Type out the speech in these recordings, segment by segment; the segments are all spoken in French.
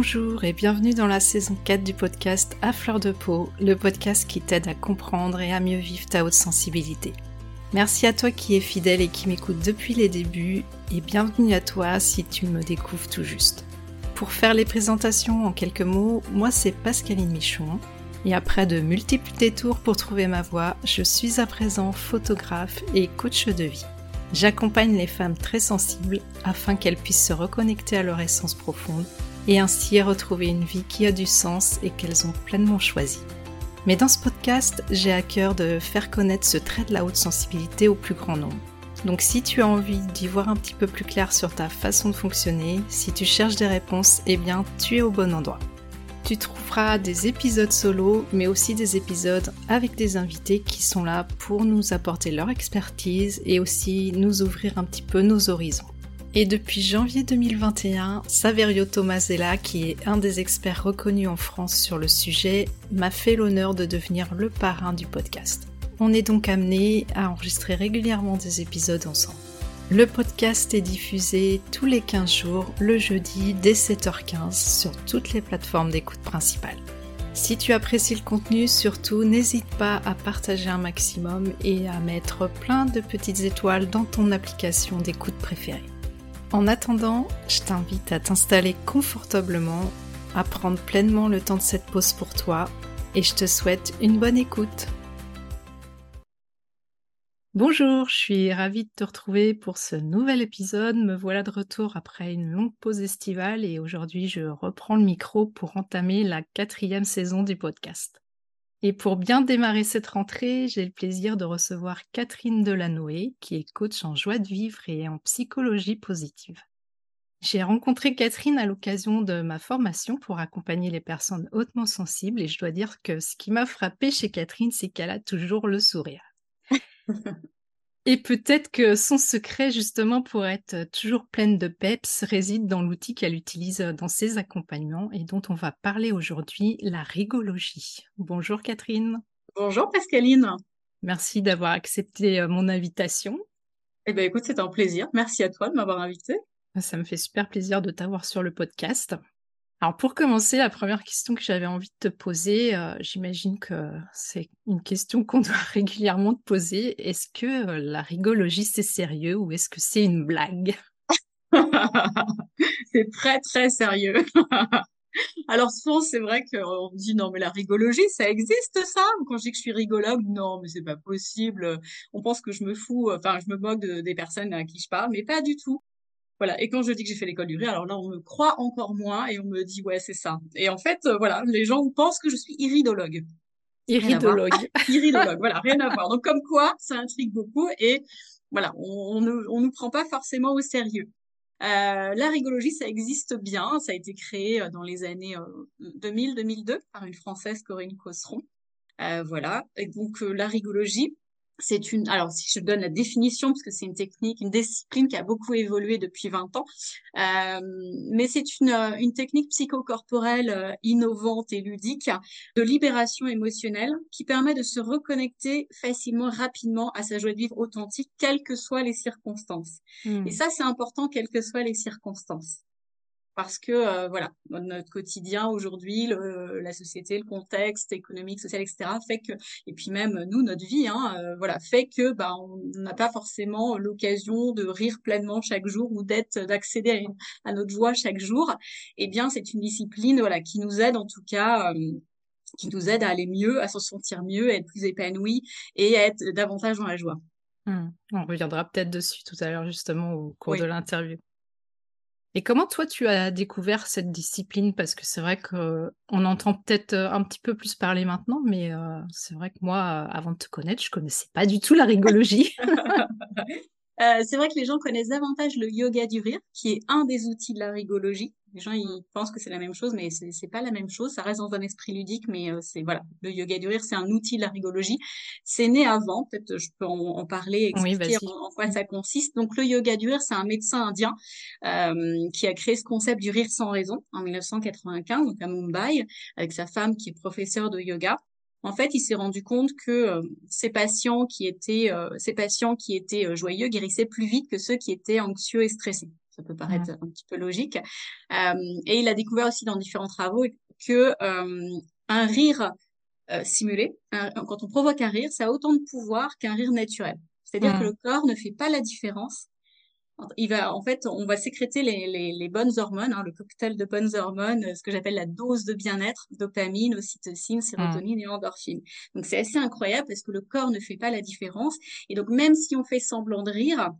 Bonjour et bienvenue dans la saison 4 du podcast À fleur de peau, le podcast qui t'aide à comprendre et à mieux vivre ta haute sensibilité. Merci à toi qui es fidèle et qui m'écoute depuis les débuts et bienvenue à toi si tu me découvres tout juste. Pour faire les présentations en quelques mots, moi c'est Pascaline Michon et après de multiples détours pour trouver ma voie, je suis à présent photographe et coach de vie. J'accompagne les femmes très sensibles afin qu'elles puissent se reconnecter à leur essence profonde et ainsi retrouver une vie qui a du sens et qu'elles ont pleinement choisi. Mais dans ce podcast, j'ai à cœur de faire connaître ce trait de la haute sensibilité au plus grand nombre. Donc si tu as envie d'y voir un petit peu plus clair sur ta façon de fonctionner, si tu cherches des réponses, eh bien tu es au bon endroit. Tu trouveras des épisodes solo, mais aussi des épisodes avec des invités qui sont là pour nous apporter leur expertise et aussi nous ouvrir un petit peu nos horizons. Et depuis janvier 2021, Saverio Tomasella, qui est un des experts reconnus en France sur le sujet, m'a fait l'honneur de devenir le parrain du podcast. On est donc amené à enregistrer régulièrement des épisodes ensemble. Le podcast est diffusé tous les 15 jours, le jeudi dès 7h15 sur toutes les plateformes d'écoute principales. Si tu apprécies le contenu, surtout n'hésite pas à partager un maximum et à mettre plein de petites étoiles dans ton application d'écoute préférée. En attendant, je t'invite à t'installer confortablement, à prendre pleinement le temps de cette pause pour toi et je te souhaite une bonne écoute. Bonjour, je suis ravie de te retrouver pour ce nouvel épisode. Me voilà de retour après une longue pause estivale et aujourd'hui je reprends le micro pour entamer la quatrième saison du podcast. Et pour bien démarrer cette rentrée, j'ai le plaisir de recevoir Catherine Delanoë, qui est coach en joie de vivre et en psychologie positive. J'ai rencontré Catherine à l'occasion de ma formation pour accompagner les personnes hautement sensibles et je dois dire que ce qui m'a frappé chez Catherine, c'est qu'elle a toujours le sourire. Et peut-être que son secret, justement, pour être toujours pleine de peps, réside dans l'outil qu'elle utilise dans ses accompagnements et dont on va parler aujourd'hui, la rigologie. Bonjour Catherine. Bonjour Pascaline. Merci d'avoir accepté euh, mon invitation. Eh bien, écoute, c'est un plaisir. Merci à toi de m'avoir invité. Ça me fait super plaisir de t'avoir sur le podcast. Alors pour commencer, la première question que j'avais envie de te poser, euh, j'imagine que c'est une question qu'on doit régulièrement te poser. Est-ce que euh, la rigologie c'est sérieux ou est-ce que c'est une blague? C'est très très sérieux. Alors souvent c'est vrai qu'on me dit non mais la rigologie ça existe ça? Quand je dis que je suis rigologue, non mais c'est pas possible. On pense que je me fous, enfin je me moque des personnes à qui je parle, mais pas du tout. Voilà. Et quand je dis que j'ai fait l'école du rire, alors là, on me croit encore moins et on me dit, ouais, c'est ça. Et en fait, euh, voilà, les gens pensent que je suis iridologue. Iridologue. iridologue, voilà, rien à voir. Donc, comme quoi, ça intrigue beaucoup et voilà, on, ne on nous prend pas forcément au sérieux. Euh, la rigologie, ça existe bien. Ça a été créé euh, dans les années 2000-2002 par une Française, Corinne Cosseron. Euh, voilà. Et donc, la rigologie, c'est une, alors si je donne la définition, parce que c'est une technique, une discipline qui a beaucoup évolué depuis 20 ans, euh, mais c'est une, euh, une technique psychocorporelle euh, innovante et ludique de libération émotionnelle qui permet de se reconnecter facilement, rapidement à sa joie de vivre authentique, quelles que soient les circonstances. Hmm. Et ça, c'est important, quelles que soient les circonstances parce que euh, voilà notre quotidien aujourd'hui la société le contexte économique social etc fait que et puis même nous notre vie hein, euh, voilà fait que bah on n'a pas forcément l'occasion de rire pleinement chaque jour ou d'être d'accéder à, notre joie chaque jour. Et eh bien c'est une discipline voilà qui nous aide en tout cas euh, qui nous aide à aller mieux à se sentir mieux à être plus épanoui et à être davantage dans la joie. Mmh. on reviendra peut-être dessus tout à l'heure justement au cours de l'interview et comment toi tu as découvert cette discipline? Parce que c'est vrai qu'on entend peut-être euh, un petit peu plus parler maintenant, mais euh, c'est vrai que moi, euh, avant de te connaître, je connaissais pas du tout la rigologie. Euh, c'est vrai que les gens connaissent davantage le yoga du rire, qui est un des outils de la rigologie. Les gens ils pensent que c'est la même chose, mais c'est, c'est pas la même chose. Ça reste dans un esprit ludique, mais euh, c'est voilà, le yoga du rire, c'est un outil de la rigologie. C'est né avant, peut-être je peux en, parler, expliquer en, quoi ça consiste. Donc le yoga du rire, c'est un médecin indien euh, qui a créé ce concept du rire sans raison en 1995, donc à Mumbai, avec sa femme qui est professeure de yoga en fait, il s'est rendu compte que euh, ces patients qui étaient, euh, ces patients qui étaient euh, joyeux guérissaient plus vite que ceux qui étaient anxieux et stressés. Ça peut paraître un petit peu logique. et il a découvert aussi dans différents travaux que un rire simulé, quand on provoque un rire, ça a autant de pouvoir qu'un rire naturel. C'est-à-dire que le corps ne fait pas la différence il va, en fait, on va sécréter les, les, bonnes hormones, hein, le cocktail de bonnes hormones, ce que j'appelle la dose de bien-être, dopamine, ocytocine, sérotonine et endorphine. Donc c'est assez incroyable parce que le corps ne fait pas la différence. Et donc même si on fait semblant de rire,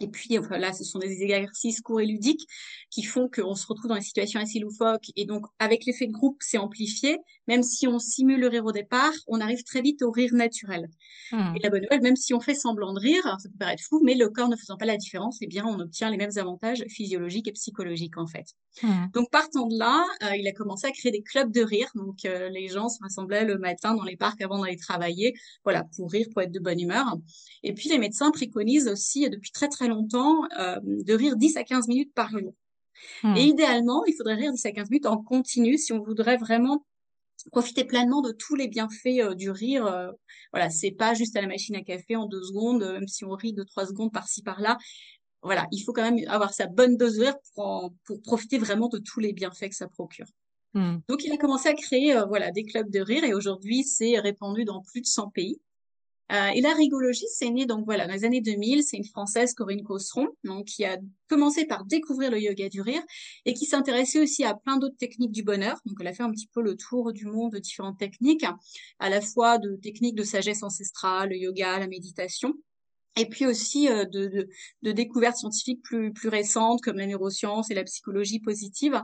et puis enfin, là, ce sont des exercices courts et ludiques qui font qu'on se retrouve dans des situations assez loufoques. Et donc, avec l'effet de groupe, c'est amplifié. Même si on simule le rire au départ, on arrive très vite au rire naturel. Hmm. Et la bonne nouvelle, même si on fait semblant de rire, ça peut paraître fou, mais le corps ne faisant pas la différence, eh bien, on obtient les mêmes avantages physiologiques et psychologiques, en fait. Hmm. Donc, partant de là, euh, il a commencé à créer des clubs de rire. Donc, euh, les gens se rassemblaient le matin dans les parcs avant d'aller travailler, voilà, pour rire, pour être de bonne humeur. Et puis, les médecins préconisent aussi, depuis très, très longtemps, euh, de rire 10 à 15 minutes par jour. Hmm. Et idéalement, il faudrait rire 10 à 15 minutes en continu si on voudrait vraiment profiter pleinement de tous les bienfaits euh, du rire. Euh, voilà, c'est pas juste à la machine à café en deux secondes, même si on rit de trois secondes par-ci par-là. Voilà, il faut quand même avoir sa bonne dose de rire pour, pour profiter vraiment de tous les bienfaits que ça procure. Hmm. Donc, il a commencé à créer voilà des clubs de rire et aujourd'hui, c'est répandu dans plus de 100 pays. Euh, et la rigologie, c'est né donc voilà dans les années 2000. C'est une française, Corinne Cosseron, donc qui a commencé par découvrir le yoga du rire et qui s'intéressait aussi à plein d'autres techniques du bonheur. Donc elle a fait un petit peu le tour du monde de différentes techniques, à la fois de techniques de sagesse ancestrale, le yoga, la méditation et puis aussi euh, de, de, de, découvertes scientifiques plus, plus récentes comme la neuroscience et la psychologie positive,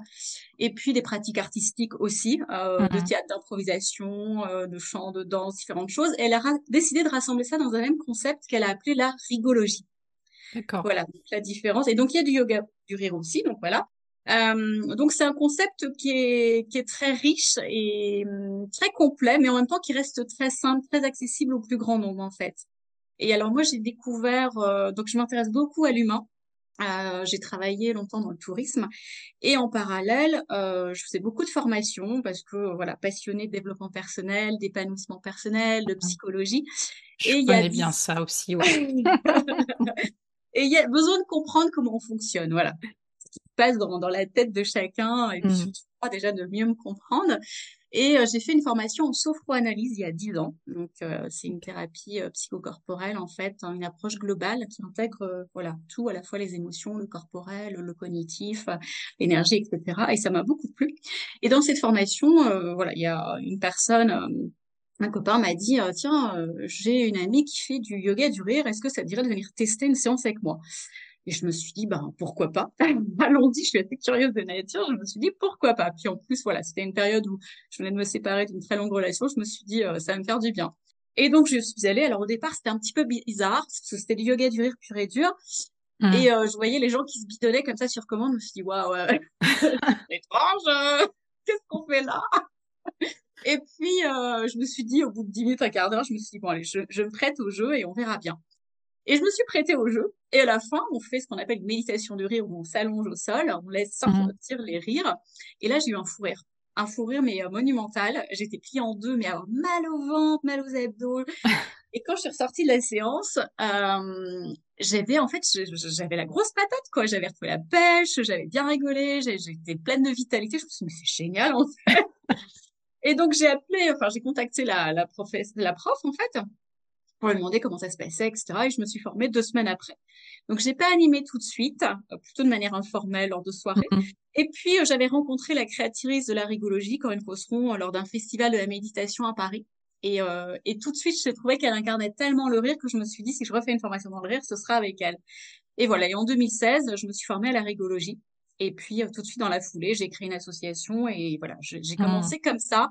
et puis des pratiques artistiques aussi, euh, de mmh théâtre d'improvisation, euh, de chant, de danse, différentes choses. elle a décidé de rassembler ça dans un même concept qu'elle a appelé la rigologie. D'accord. Voilà, la différence. Et donc il y a du yoga du rire aussi, donc voilà. Euh, donc c'est un concept qui est, qui est très riche et hum, très complet, mais en même temps qui reste très simple, très accessible au plus grand nombre en fait. Et alors moi, j'ai découvert, euh, donc je m'intéresse beaucoup à l'humain. Euh, j'ai travaillé longtemps dans le tourisme et en parallèle, euh, je faisais beaucoup de formations parce que voilà, passionnée de développement personnel, d'épanouissement personnel, de psychologie. Je et connais bien ça aussi. Ouais. et il y a besoin de comprendre comment on fonctionne, voilà, ce qui se passe dans, dans la tête de chacun et puis mmh. surtout déjà de mieux me comprendre. Et euh, j'ai fait une formation en sophroanalyse il y a dix ans. Donc, euh, c'est une thérapie euh, psychocorporelle, en fait, hein, une approche globale qui intègre voilà, tout, à la fois les émotions, le corporel, le cognitif, l'énergie, etc. Et ça m'a beaucoup plu. Et dans cette formation, voilà, il y a une personne un copain m'a dit tiens j'ai une amie qui fait du yoga du rire est-ce que ça te dirait de venir tester une séance avec moi? Et je me suis dit, ben, pourquoi pas? Allons-y, je suis assez curieuse de nature. Je me suis dit, pourquoi pas? Puis en plus, voilà, c'était une période où je venais de me séparer d'une très longue relation. Je me suis dit, euh, ça va me faire du bien. Et donc, je suis allée. Alors au départ, c'était un petit peu bizarre, parce que c'était du yoga du rire pur et dur. Mmh. Et euh, je voyais les gens qui se bidonnaient comme ça sur commande. Je me suis dit, waouh, ouais, étrange, euh, qu'est-ce qu'on fait là? Et puis, je me suis dit, au bout de 10 minutes, un quart d'heure, je me suis dit, bon, allez, je, je me prête au jeu et on verra bien. Et je me suis prêtée au jeu. Et à la fin, on fait ce qu'on appelle une méditation de rire où on s'allonge au sol, on laisse sortir les rires. Et là, j'ai eu un fou rire. Un fou rire, mais euh, monumental. J'étais pliée en deux, mais alors mal au ventre, mal aux abdos. et quand je suis ressortie de la séance, euh, j'avais en fait, j'avais la grosse patate, quoi. J'avais retrouvé la pêche, j'avais bien rigolé, j'étais pleine de vitalité. Je me suis dit, mais c'est génial, en fait. et donc, j'ai appelé, enfin, j'ai contacté la, la, la prof, en fait pour lui demander comment ça se passait, etc. Et je me suis formée deux semaines après. Donc, j'ai pas animé tout de suite, euh, plutôt de manière informelle lors de soirées. Et puis, euh, j'avais rencontré la créatrice de la rigologie, Corinne Cosseron, euh, lors d'un festival de la méditation à Paris. Et, et tout de suite, j'ai trouvé qu'elle incarnait tellement le rire que je me suis dit, si je refais une formation dans le rire, ce sera avec elle. Et voilà. Et en 2016, je me suis formée à la rigologie. Et puis, tout de suite dans la foulée, j'ai créé une association et voilà, j'ai mm. commencé comme ça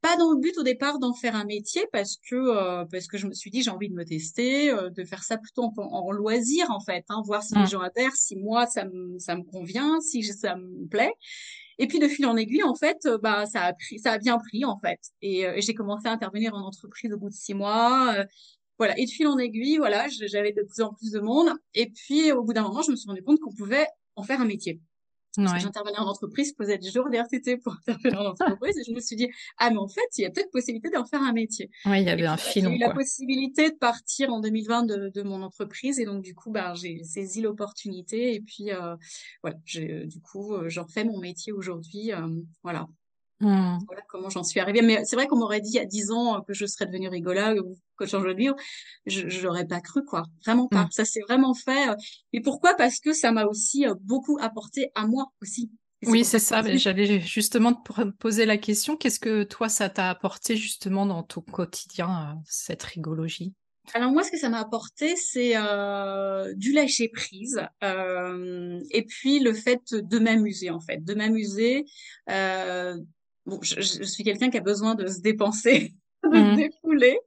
pas dans le but au départ d'en faire un métier parce que euh, parce que je me suis dit j'ai envie de me tester, euh, de faire ça plutôt en, loisir en fait, hein, voir si les gens adhèrent, si moi ça me ça me convient, si ça me plaît. Et puis de fil en aiguille en fait, euh, bah ça a pris, ça a bien pris en fait. Et, et j'ai commencé à intervenir en entreprise au bout de six mois. voilà, et de fil en aiguille, voilà, j'avais de plus en plus de monde. Et puis au bout d'un moment, je me suis rendu compte qu'on pouvait en faire un métier. J'intervenais en entreprise, je posais des jours d'RTT pour intervenir en entreprise et je me suis dit, ah, mais en fait, il y a peut-être possibilité d'en faire un métier. Oui, il y avait un filon. J'ai eu la possibilité de partir en 2020 de, de, mon entreprise et donc, du coup, bah, j'ai saisi l'opportunité et puis, euh, voilà, du coup, euh, j'en fais mon métier aujourd'hui. Euh, voilà. Mmh. Voilà comment j'en suis arrivée. Mais c'est vrai qu'on m'aurait dit il y a 10 ans que je serais devenue rigologue ou coach en jeu de vie. Je n'aurais pas cru, quoi. Vraiment pas. Mmh. Ça s'est vraiment fait. Et pourquoi? Parce que ça m'a aussi beaucoup apporté à moi aussi. Oui, c'est ça. J'allais justement te poser la question. Qu'est-ce que toi, ça t'a apporté justement dans ton quotidien, cette rigologie? Alors moi, ce que ça m'a apporté, c'est euh, du lâcher prise euh, et puis le fait de m'amuser en fait, de m'amuser. Euh, bon, je, je suis quelqu'un qui a besoin de se dépenser, de se mmh. défouler.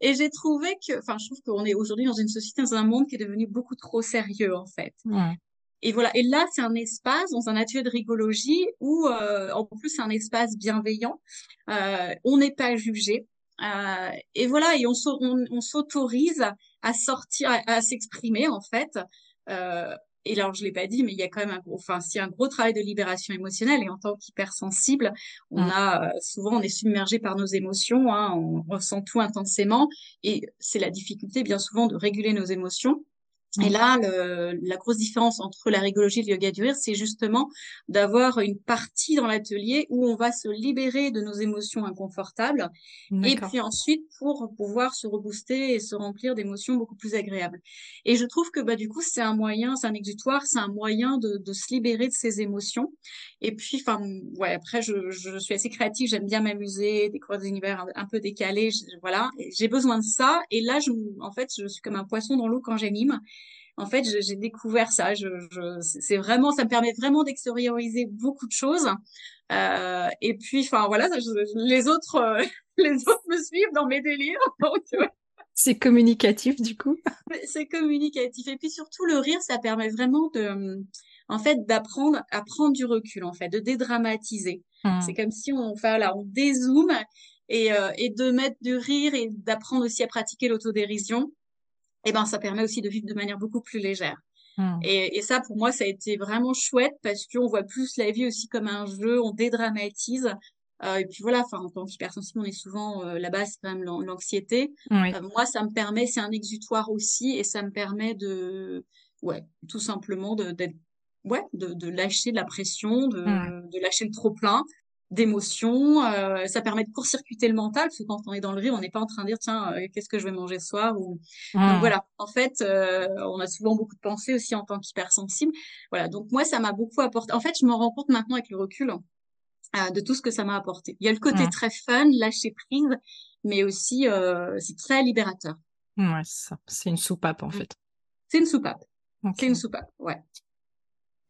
Et j'ai trouvé que, enfin, je trouve qu'on est aujourd'hui dans une société, dans un monde qui est devenu beaucoup trop sérieux en fait. Et voilà. Et là, c'est un espace dans un atelier de rigologie où, euh, en plus, c'est un espace bienveillant. Euh, on n'est pas jugé. Euh, et voilà. Et on, on, s'autorise à sortir, à, s'exprimer en fait. Et alors je l'ai pas dit, mais il y a quand même un gros, enfin, c'est un gros travail de libération émotionnelle. Et en tant qu'hypersensible, on mmh. a euh, souvent on est submergé par nos émotions, hein, on ressent tout intensément, et c'est la difficulté bien souvent de réguler nos émotions. Et mmh. là, le, la grosse différence entre la rigologie et le yoga du rire, c'est justement d'avoir une partie dans l'atelier où on va se libérer de nos émotions inconfortables et puis ensuite pour pouvoir se rebooster et se remplir d'émotions beaucoup plus agréables. Et je trouve que bah du coup c'est un moyen, c'est un exutoire, c'est un moyen de, de, se libérer de ces émotions. Et puis enfin ouais après je, je suis assez créative, j'aime bien m'amuser, découvrir des univers un, peu décalés, voilà. J'ai besoin de ça et là je en fait je suis comme un poisson dans l'eau quand j'anime en fait, j'ai découvert ça. Je, je, c'est vraiment, ça me permet vraiment d'extérioriser beaucoup de choses. Euh, et puis, enfin voilà, les autres, euh, les autres me suivent dans mes délires. c'est communicatif du coup. C'est communicatif. Et puis surtout, le rire, ça permet vraiment de, en fait, d'apprendre à prendre du recul, en fait, de dédramatiser. Mmh. C'est comme si on, enfin là, on dézoome et, euh, et de mettre du rire et d'apprendre aussi à pratiquer l'autodérision eh ben ça permet aussi de vivre de manière beaucoup plus légère. Hmm. Et, et, ça, pour moi, ça a été vraiment chouette parce qu'on voit plus la vie aussi comme un jeu, on dédramatise. Euh, et puis voilà, enfin, en tant qu'hypersensible, on est souvent euh, là-bas, c'est quand même l'anxiété. Euh, moi, ça me permet, c'est un exutoire aussi, et ça me permet de, ouais, tout simplement de d'être, ouais, de, de lâcher de la pression, de, hmm. de lâcher le trop plein, d'émotions. Euh, ça permet de court-circuiter le mental, parce que quand on est dans le rire, on n'est pas en train de dire tiens, euh, qu'est-ce que je vais manger ce soir ou donc voilà. En fait, euh, on a souvent beaucoup de pensées aussi en tant qu'hypersensible. Voilà. Donc moi, ça m'a beaucoup apporté. En fait, je me rends compte maintenant avec le recul euh, de tout ce que ça m'a apporté. Il y a le côté très fun, lâcher prise, mais aussi c'est très libérateur. Ouais, c'est ça. C'est une soupape en mmh. fait. C'est une soupape. C'est une soupape. Ouais.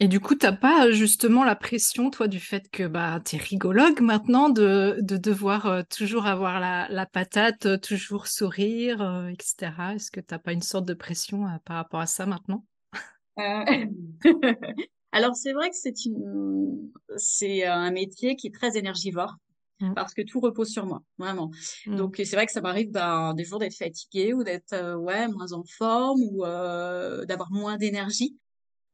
Et du coup, t'as pas justement la pression, toi, du fait que bah, tu es rigologue maintenant, de, de devoir euh, toujours avoir la, la patate, euh, toujours sourire, euh, etc. Est-ce que t'as pas une sorte de pression par rapport à ça maintenant? Alors, c'est vrai que c'est une... c'est un métier qui est très énergivore. Mmh. Parce que tout repose sur moi, vraiment. Mmh. Donc c'est vrai que ça m'arrive ben, des jours d'être fatiguée ou d'être ouais moins en forme ou d'avoir moins d'énergie.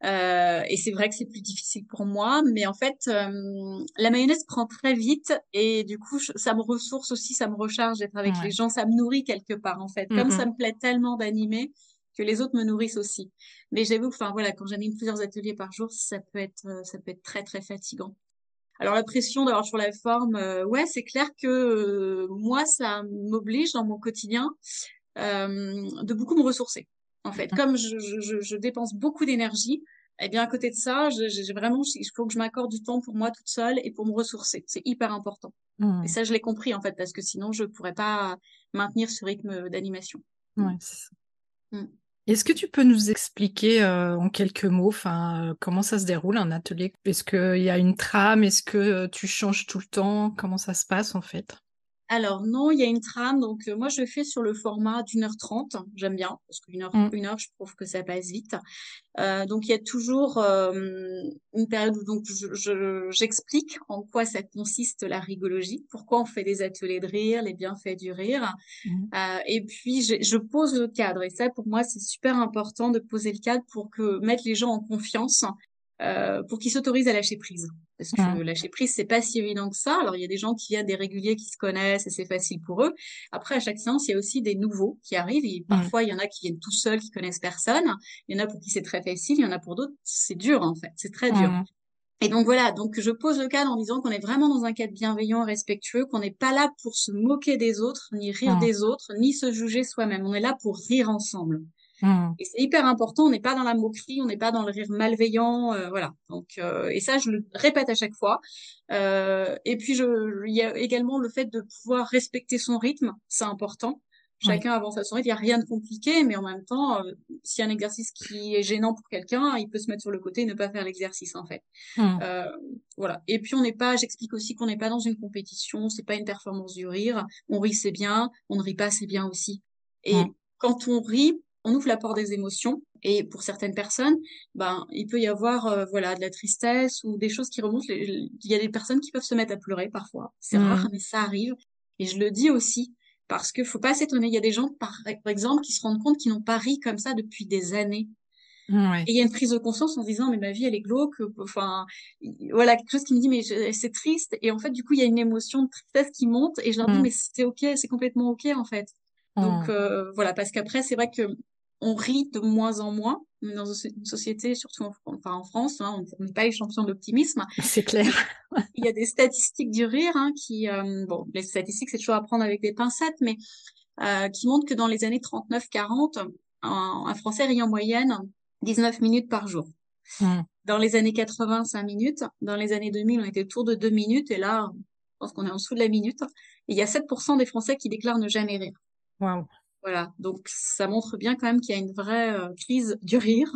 Euh, et c'est vrai que c'est plus difficile pour moi, mais en fait, euh, la mayonnaise prend très vite et du coup, ça me ressource aussi, ça me recharge d'être avec les gens, ça me nourrit quelque part en fait. Comme ça me plaît tellement d'animer que les autres me nourrissent aussi. Mais j'avoue, enfin voilà, quand j'anime plusieurs ateliers par jour, ça peut être, euh, ça peut être très très fatigant. Alors la pression d'avoir sur la forme, ouais, c'est clair que moi, ça m'oblige dans mon quotidien de beaucoup me ressourcer en fait. Comme je, je, je dépense beaucoup d'énergie, eh bien, à côté de ça, j'ai vraiment, il faut que je m'accorde du temps pour moi toute seule et pour me ressourcer. C'est hyper important. Mmh. Et ça, je l'ai compris, en fait, parce que sinon, je pourrais pas maintenir ce rythme d'animation. Ouais, c'est ça. Mmh. Est-ce que tu peux nous expliquer euh, en quelques mots, euh, comment ça se déroule un atelier? Est-ce qu'il y a une trame? Est-ce que euh, tu changes tout le temps? Comment ça se passe en fait? Alors non, il y a une trame. Donc euh, moi, je fais sur le format d'une heure trente. J'aime bien parce qu'une heure, mmh. une heure, je trouve que ça passe vite. Euh, donc il y a toujours euh, une période où donc j'explique je, en quoi ça consiste la rigologie, pourquoi on fait des ateliers de rire, les bienfaits du rire. Mmh. Euh, et puis je, je, pose le cadre. Et ça, pour moi, c'est super important de poser le cadre pour que mettre les gens en confiance euh, pour qu'ils s'autorisent à lâcher prise. Parce que lâcher prise, c'est pas si évident que ça. Alors, il y a des gens qui viennent des réguliers qui se connaissent et c'est facile pour eux. Après, à chaque séance, il y a aussi des nouveaux qui arrivent. Et parfois, il y en a qui viennent tout seuls, qui connaissent personne. Il y en a pour qui c'est très facile. Il y en a pour d'autres, c'est dur, en fait. C'est très dur. Et donc voilà, donc je pose le cadre en disant qu'on est vraiment dans un cadre bienveillant, respectueux, qu'on n'est pas là pour se moquer des autres, ni rire des autres, ni se juger soi-même. On est là pour rire ensemble. Mmh. Et c'est hyper important. On n'est pas dans la moquerie, on n'est pas dans le rire malveillant, euh, voilà. Donc euh, et ça, je le répète à chaque fois. Euh, et puis je, il y a également le fait de pouvoir respecter son rythme, c'est important. Chacun avance à son rythme. Il n'y a rien de compliqué, mais en même temps, euh, s'il y a un exercice qui est gênant pour quelqu'un, il peut se mettre sur le côté et ne pas faire l'exercice en fait. Mmh. Euh, voilà. Et puis on n'est pas. J'explique aussi qu'on n'est pas dans une compétition. C'est pas une performance du rire. On rit c'est bien. On ne rit pas c'est bien aussi. Et mmh. quand on rit, on ouvre la porte des émotions. Et pour certaines personnes, ben, il peut y avoir euh, voilà de la tristesse ou des choses qui remontent. Il y a des personnes qui peuvent se mettre à pleurer parfois. C'est rare, mmh. mais ça arrive. Et je le dis aussi parce que faut pas s'étonner. Il y a des gens, par, exemple, qui se rendent compte qu'ils n'ont pas ri comme ça depuis des années. Et il y a une prise de conscience en se disant mais ma vie elle est glauque enfin voilà quelque chose qui me dit mais c'est triste et en fait du coup il y a une émotion de tristesse qui monte et je leur dis mmh. mais c'est ok c'est complètement ok en fait donc mmh. euh, voilà parce qu'après c'est vrai que on rit de moins en moins dans une société, surtout en, enfin en France, hein, on n'est pas les champions d'optimisme. C'est clair. Il y a des statistiques du rire hein, qui, euh, bon, les statistiques c'est toujours à prendre avec des pincettes, mais euh, qui montrent que dans les années 39-40, un, un, Français rit en moyenne 19 minutes par jour. Mmh. Dans les années 80, 5 minutes. Dans les années 2000, on était autour de 2 minutes, et là, je pense qu'on est en dessous de la minute. Et il y a 7% des Français qui déclarent ne jamais rire. Wow. Voilà, donc ça montre bien quand même qu'il y a une vraie euh, crise du rire.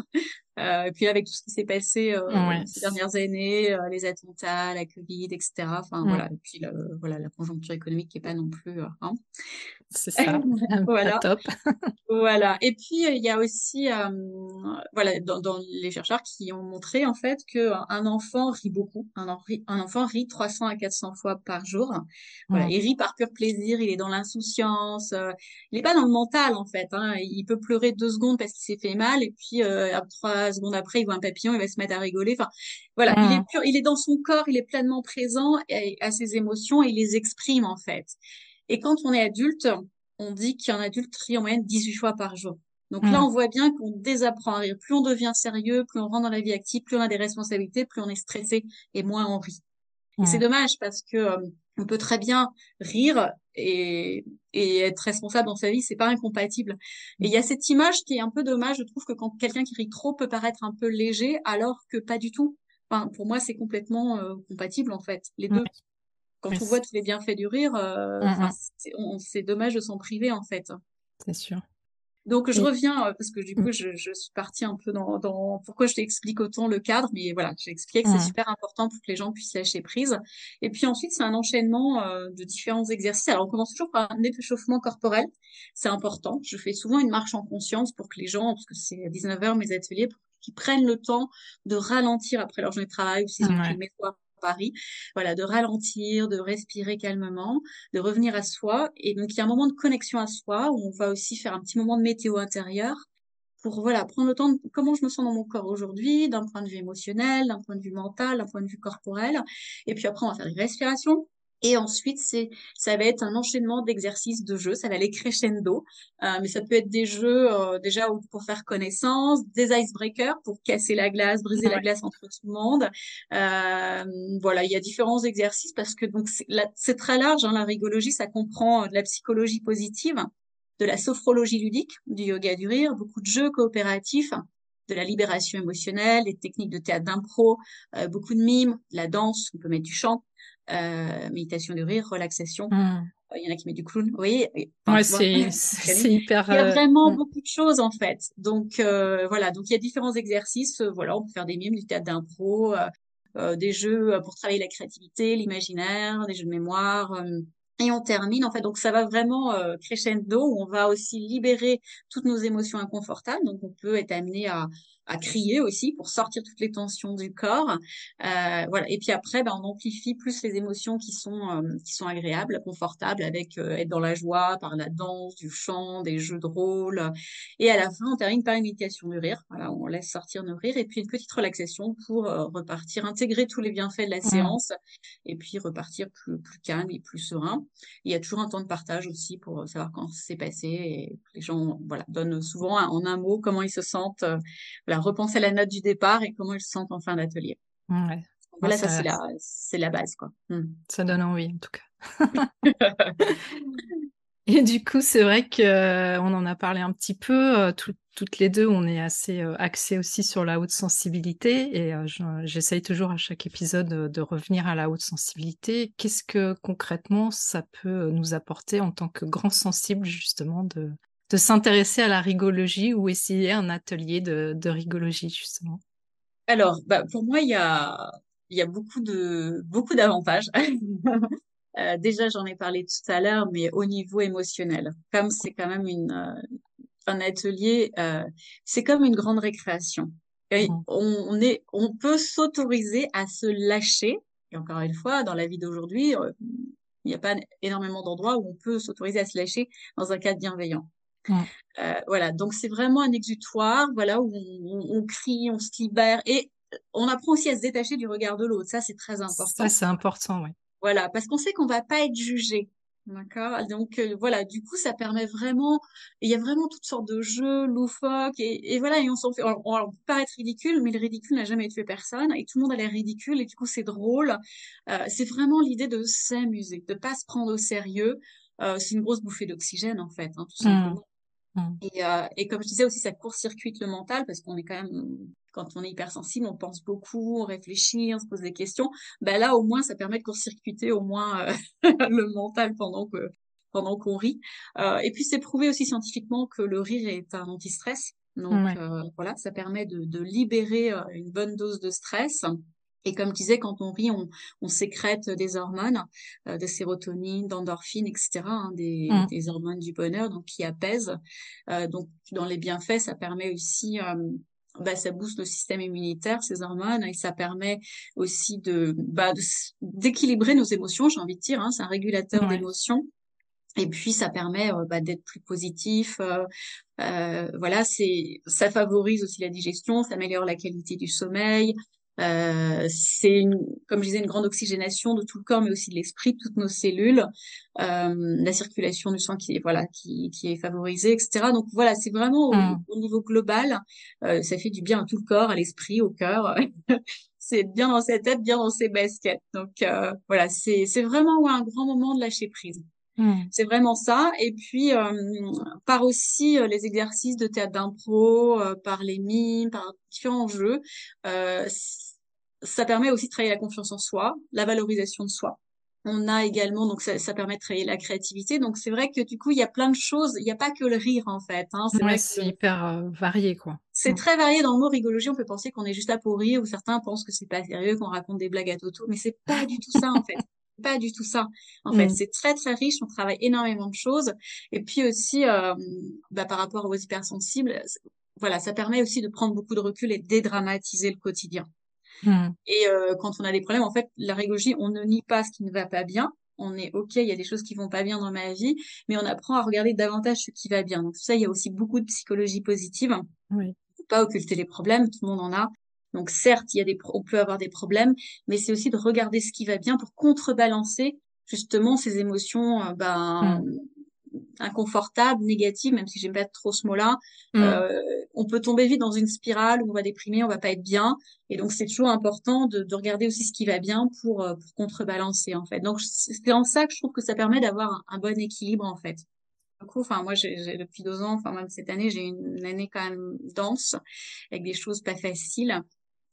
Euh, et puis avec tout ce qui s'est passé euh, ces dernières années, euh, les attentats, la Covid, etc. Enfin voilà, et puis voilà la conjoncture économique qui est pas non plus. Hein. C'est ça. voilà. Top. voilà. Et puis il y a aussi voilà dans, dans, les chercheurs qui ont montré en fait que un enfant rit beaucoup. Un, un enfant rit 300 à 400 fois par jour. Voilà, il rit par pur plaisir. Il est dans l'insouciance. il est pas dans le mental en fait. Hein. Il peut pleurer deux secondes parce qu'il s'est fait mal et puis euh, trois secondes après, il voit un papillon, il va se mettre à rigoler. Enfin, voilà, il est mmh. pur, il est dans son corps, il est pleinement présent à, ses émotions et il les exprime en fait. Et quand on est adulte, on dit qu'un adulte rit en moyenne 18 fois par jour. Donc là, mmh. on voit bien qu'on désapprend à rire. Plus on devient sérieux, plus on rentre dans la vie active, plus on a des responsabilités, plus on est stressé et moins on rit. Et c'est dommage parce que euh, on peut très bien rire et, et être responsable dans sa vie, c'est pas incompatible. Et il y a cette image qui est un peu dommage. Je trouve que quand quelqu'un qui rit trop peut paraître un peu léger, alors que pas du tout. Enfin, pour moi, c'est complètement euh, compatible en fait, les deux. Quand on voit tous les bienfaits du rire, euh, mmh, mmh. c'est dommage de s'en priver en fait. C'est sûr. Donc je reviens euh, parce que du coup je, je suis partie un peu dans, dans pourquoi je t'explique autant le cadre, mais voilà, j'ai expliqué que c'est super important pour que les gens puissent lâcher prise. Et puis ensuite c'est un enchaînement euh, de différents exercices. Alors on commence toujours par un échauffement corporel, c'est important. Je fais souvent une marche en conscience pour que les gens, parce que c'est à 19h mes ateliers, pour qu'ils prennent le temps de ralentir après leur journée de travail ou s'ils ont ouais. Paris, voilà, de ralentir, de respirer calmement, de revenir à soi. Et donc, il y a un moment de connexion à soi où on va aussi faire un petit moment de météo intérieur pour voilà prendre le temps de comment je me sens dans mon corps aujourd'hui, d'un point de vue émotionnel, d'un point de vue mental, d'un point de vue corporel. Et puis après, on va faire une respiration et ensuite, c'est, ça va être un enchaînement d'exercices de jeux. Ça va aller crescendo. Euh, mais ça peut être des jeux euh, déjà pour faire connaissance, des icebreakers pour casser la glace, briser la glace entre tout le monde. Euh, voilà, il y a différents exercices parce que donc c'est, très large. Hein, la rigologie, ça comprend de la psychologie positive, de la sophrologie ludique, du yoga du rire, beaucoup de jeux coopératifs de la libération émotionnelle, des techniques de théâtre d'impro, beaucoup de mimes, de la danse, on peut mettre du chant, euh, méditation de rire, relaxation. Hmm. Euh, il y en a qui mettent du clown. Oui. ouais, c'est, c'est hyper. Il y a euh, vraiment hmm. beaucoup de choses en fait. Donc voilà, donc il y a différents exercices. voilà, on peut faire des mimes, du théâtre d'impro, des jeux pour travailler la créativité, l'imaginaire, des jeux de mémoire. et on termine en fait, donc ça va vraiment crescendo où on va aussi libérer toutes nos émotions inconfortables. Donc on peut être amené à, à crier aussi pour sortir toutes les tensions du corps. Euh, voilà. Et puis après, ben, on amplifie plus les émotions qui sont euh, qui sont agréables, confortables, avec euh, être dans la joie, par la danse, du chant, des jeux de rôle. Et à la fin, on termine par une méditation du rire. Voilà, on laisse sortir nos rires et puis une petite relaxation pour repartir, intégrer tous les bienfaits de la mmh. séance et puis repartir plus plus calme et plus serein. Il y a toujours un temps de partage aussi pour savoir quand c'est passé et les gens voilà donnent souvent en un mot comment ils se sentent repenser la note du départ et comment ils se sentent en fin d'atelier. Voilà, ça, c'est la, c'est la base, quoi. Hmm. Ça donne envie, en tout cas. et du coup, c'est vrai qu'on euh, en a parlé un petit peu. Euh, toutes les deux, on est assez euh, axés aussi sur la haute sensibilité. Et j'essaye toujours à chaque épisode de revenir à la haute sensibilité. Qu'est-ce que concrètement ça peut nous apporter en tant que grand sensible, justement, de, de s'intéresser à la rigologie ou essayer un atelier de, rigologie justement Alors, bah, pour moi, il y a, il y a beaucoup de beaucoup d'avantages. Euh, déjà, j'en ai parlé tout à l'heure, mais au niveau émotionnel, comme c'est quand même une euh, un atelier, euh, c'est comme une grande récréation. On, est, on peut s'autoriser à se lâcher. Et encore une fois, dans la vie d'aujourd'hui, il n'y a pas énormément d'endroits où on peut s'autoriser à se lâcher dans un cadre bienveillant. Euh, voilà, donc c'est vraiment un exutoire, voilà, où on, crie, on se libère et on apprend aussi à se détacher du regard de l'autre. Ça, c'est très important. Ça, c'est important, oui. Voilà, parce qu'on sait qu'on va pas être jugé. D'accord? Donc euh, voilà, du coup, ça permet vraiment. Il y a vraiment toutes sortes de jeux loufoques et, et voilà, et on s'en fait. On, on, peut paraître ridicule, mais le ridicule n'a jamais tué personne et tout le monde a l'air ridicule et du coup, c'est drôle. Euh, c'est vraiment l'idée de s'amuser, de pas se prendre au sérieux. Euh, c'est une grosse bouffée d'oxygène en fait, hein, tout mmh. simplement. Mmh. Et, euh, et, comme je disais aussi, ça court-circuite le mental parce qu'on est quand même, quand on est hypersensible, on pense beaucoup, on réfléchit, on se pose des questions. Ben là, au moins, ça permet de court-circuiter au moins euh, le mental pendant que pendant qu'on rit. Euh, et puis, c'est prouvé aussi scientifiquement que le rire est un anti-stress. Donc euh, voilà, ça permet de, de libérer euh, une bonne dose de stress. Et comme je disais, quand on rit, on, on sécrète des hormones, euh, de sérotonine, d'endorphine, etc., hein, des, mmh. des, hormones du bonheur, donc qui apaisent. Euh, donc dans les bienfaits, ça permet aussi, euh, bah, ça booste le système immunitaire, ces hormones, et ça permet aussi de bah, d'équilibrer nos émotions. J'ai envie de dire, hein, c'est un régulateur d'émotions. Et puis ça permet euh, bah, d'être plus positif. Euh, euh, voilà, c'est ça favorise aussi la digestion, ça améliore la qualité du sommeil, euh, c'est comme je disais, une grande oxygénation de tout le corps, mais aussi de l'esprit, de toutes nos cellules, euh, la circulation du sang qui est voilà, qui, qui est favorisée, etc. Donc voilà, c'est vraiment au, mmh. niveau global, euh, ça fait du bien à tout le corps, à l'esprit, au cœur. c'est bien dans sa tête, bien dans ses baskets. Donc euh, voilà, c'est c'est vraiment un grand moment de lâcher prise. Mmh. C'est vraiment ça. Et puis, euh, par aussi euh, les exercices de théâtre d'impro, euh, par les mimes, par différents jeux, euh, ça permet aussi de travailler la confiance en soi, la valorisation de soi. On a également, donc ça, ça permet de travailler la créativité. Donc c'est vrai que du coup, il y a plein de choses. Il n'y a pas que le rire en fait. Hein. C'est hyper varié quoi. C'est mmh. très varié dans le mot rigologie. On peut penser qu'on est juste là pour rire, ou certains pensent que c'est pas sérieux, qu'on raconte des blagues à Toto, mais c'est pas du tout ça en fait pas du tout ça. En fait, mm. c'est très très riche. On travaille énormément de choses. Et puis aussi, euh, bah, par rapport aux hypersensibles, voilà, ça permet aussi de prendre beaucoup de recul et dédramatiser le quotidien. Mm. Et euh, quand on a des problèmes, en fait, la régologie, on ne nie pas ce qui ne va pas bien. On est ok, il y a des choses qui vont pas bien dans ma vie, mais on apprend à regarder davantage ce qui va bien. Donc ça, il y a aussi beaucoup de psychologie positive. Oui. Faut pas occulter les problèmes, tout le monde en a. Donc certes, il y a des on peut avoir des problèmes, mais c'est aussi de regarder ce qui va bien pour contrebalancer justement ces émotions euh, ben, mmh. inconfortables, négatives, même si j'aime pas trop ce mot-là. Mmh. Euh, on peut tomber vite dans une spirale où on va déprimer, on va pas être bien, et donc c'est toujours important de, de, regarder aussi ce qui va bien pour, euh, pour contrebalancer en fait. Donc c'est en ça que je trouve que ça permet d'avoir un, bon équilibre en fait enfin moi j'ai depuis deux ans, enfin même cette année j'ai une année quand même dense avec des choses pas faciles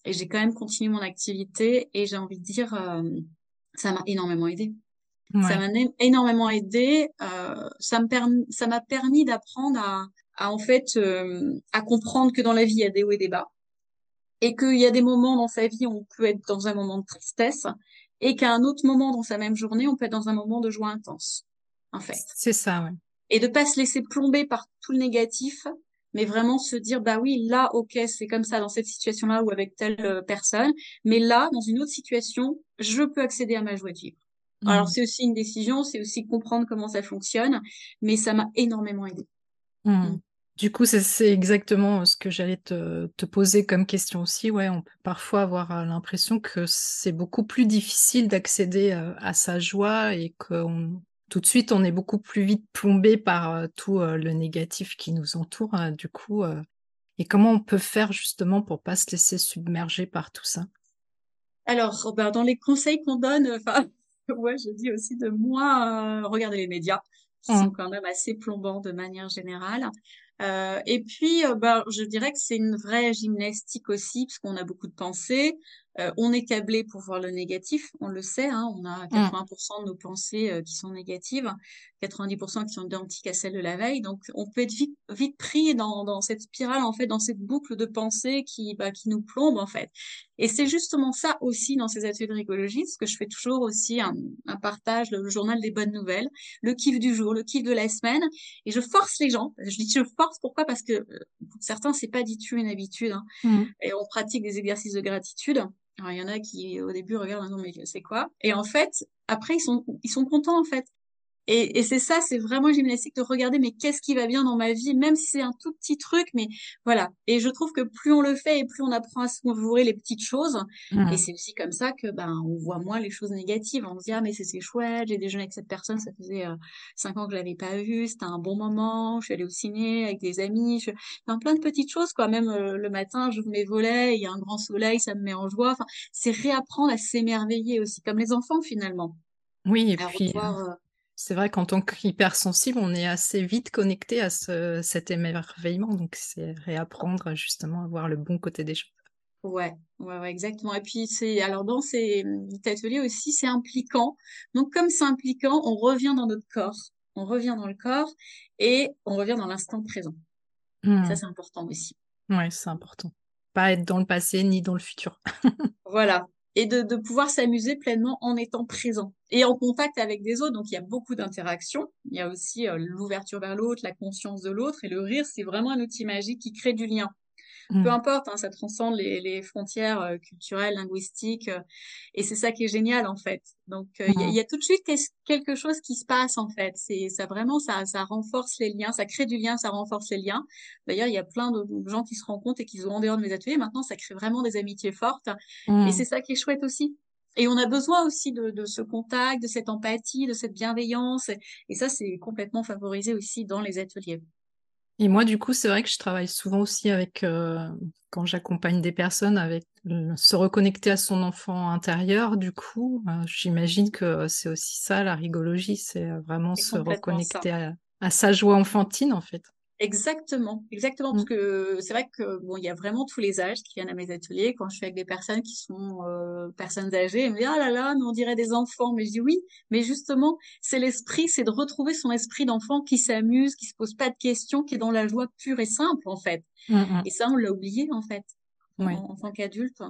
et j'ai quand même continué mon activité et j'ai envie de dire, euh, ça m'a énormément aidé. Ça m'a énormément aidé. Euh, ça me permis, ça m'a permis d'apprendre à, à, en fait euh, à comprendre que dans la vie il y a des hauts et des bas et qu'il y a des moments dans sa vie où on peut être dans un moment de tristesse et qu'à un autre moment dans sa même journée on peut être dans un moment de joie intense. En fait. C'est ça, ouais. Et de pas se laisser plomber par tout le négatif mais vraiment se dire bah oui là ok c'est comme ça dans cette situation là ou avec telle euh, personne mais là dans une autre situation je peux accéder à ma joie de vivre alors Mmh. c'est aussi une décision c'est aussi comprendre comment ça fonctionne mais ça m'a énormément aidé Mmh. Du coup, c'est exactement ce que j'allais te, te poser comme question aussi. Ouais, on peut parfois avoir euh, l'impression que c'est beaucoup plus difficile d'accéder euh, à sa joie et que tout de suite, on est beaucoup plus vite plombé par euh, tout euh, le négatif qui nous entoure. hein, du coup, euh. et comment on peut faire justement pour pas se laisser submerger par tout ça? Alors ben, dans les conseils qu'on donne enfin ouais je dis aussi de moins euh, regarder les médias qui sont Mmh. quand même assez plombants de manière générale Euh, et puis, euh, ben, je dirais que c'est une vraie gymnastique aussi, parce qu'on a beaucoup de pensées. Euh, on est câblé pour voir le négatif, on le sait. Hein, on a 80% de nos pensées euh, qui sont négatives, 90% qui sont identiques à celles de la veille. Donc, on peut être vite, vite pris dans, dans cette spirale, en fait, dans cette boucle de pensées qui, bah, qui nous plombe, en fait. Et c'est justement ça aussi dans ces ateliers de rigologie, ce que je fais toujours aussi un, un partage, le, le journal des bonnes nouvelles, le kiff du jour, le kiff de la semaine. Et je force les gens. Je dis je force pourquoi? Parce que euh, pour certains, c'est pas du tout une habitude. Hein. Mmh. Et on pratique des exercices de gratitude. Alors, il y en a qui, au début, regardent, mais c'est quoi? Et en fait, après, ils sont, ils sont contents, en fait. Et, et c'est ça, c'est vraiment gymnastique de regarder, mais qu'est-ce qui va bien dans ma vie, même si c'est un tout petit truc, mais voilà. Et je trouve que plus on le fait et plus on apprend à savourer les petites choses. Mmh. Et c'est aussi comme ça que ben on voit moins les choses négatives. On se dit ah mais c'est chouette, j'ai déjeuné avec cette personne, ça faisait euh, cinq ans que je l'avais pas vue, c'était un bon moment. Je suis allée au ciné avec des amis, je... enfin, plein de petites choses quoi. Même euh, le matin, j'ouvre mes volets, il y a un grand soleil, ça me met en joie. Enfin, c'est réapprendre à s'émerveiller aussi, comme les enfants finalement. Oui, et à puis revoir, euh, c'est vrai qu'en tant qu'hypersensible, on est assez vite connecté à ce, cet émerveillement. Donc, c'est réapprendre justement à voir le bon côté des choses. Ouais, ouais, ouais, exactement. Et puis c'est alors dans ces cet atelier aussi, c'est impliquant. Donc comme c'est impliquant, on revient dans notre corps, on revient dans le corps et on revient dans l'instant présent. Mmh. Ça c'est important aussi. Ouais, c'est important. Pas être dans le passé ni dans le futur. voilà. Et de, de pouvoir s'amuser pleinement en étant présent et en contact avec des autres. Donc il y a beaucoup d'interactions. Il y a aussi euh, l'ouverture vers l'autre, la conscience de l'autre et le rire, c'est vraiment un outil magique qui crée du lien. Mmh. Peu importe, hein, ça transcende les, les frontières euh, culturelles, linguistiques, euh, et c'est ça qui est génial en fait. Donc il euh, y, y, a tout de suite quelque chose qui se passe en fait. C'est ça vraiment, ça, ça renforce les liens, ça crée du lien, ça renforce les liens. D'ailleurs, il y a plein de gens qui se rencontrent et qui sont en dehors de mes ateliers. Maintenant, ça crée vraiment des amitiés fortes, Mmh. et c'est ça qui est chouette aussi. Et on a besoin aussi de, de, ce contact, de cette empathie, de cette bienveillance, et ça c'est complètement favorisé aussi dans les ateliers. Et moi, du coup, c'est vrai que je travaille souvent aussi avec, euh, quand j'accompagne des personnes, avec euh, se reconnecter à son enfant intérieur. Du coup, euh, j'imagine que c'est aussi ça, la rigologie, c'est vraiment se reconnecter à, à, sa joie enfantine, en fait. Exactement, exactement, parce que c'est vrai que bon, il y a vraiment tous les âges qui viennent à mes ateliers. Quand je suis avec des personnes qui sont euh, personnes âgées, elles me disent ah là là, mais on dirait des enfants. Mais je dis oui, mais justement, c'est l'esprit, c'est de retrouver son esprit d'enfant qui s'amuse, qui se pose pas de questions, qui est dans la joie pure et simple en fait. Mmh, mmh. Et ça, on l'a oublié en fait oui. en, en, tant qu'adulte.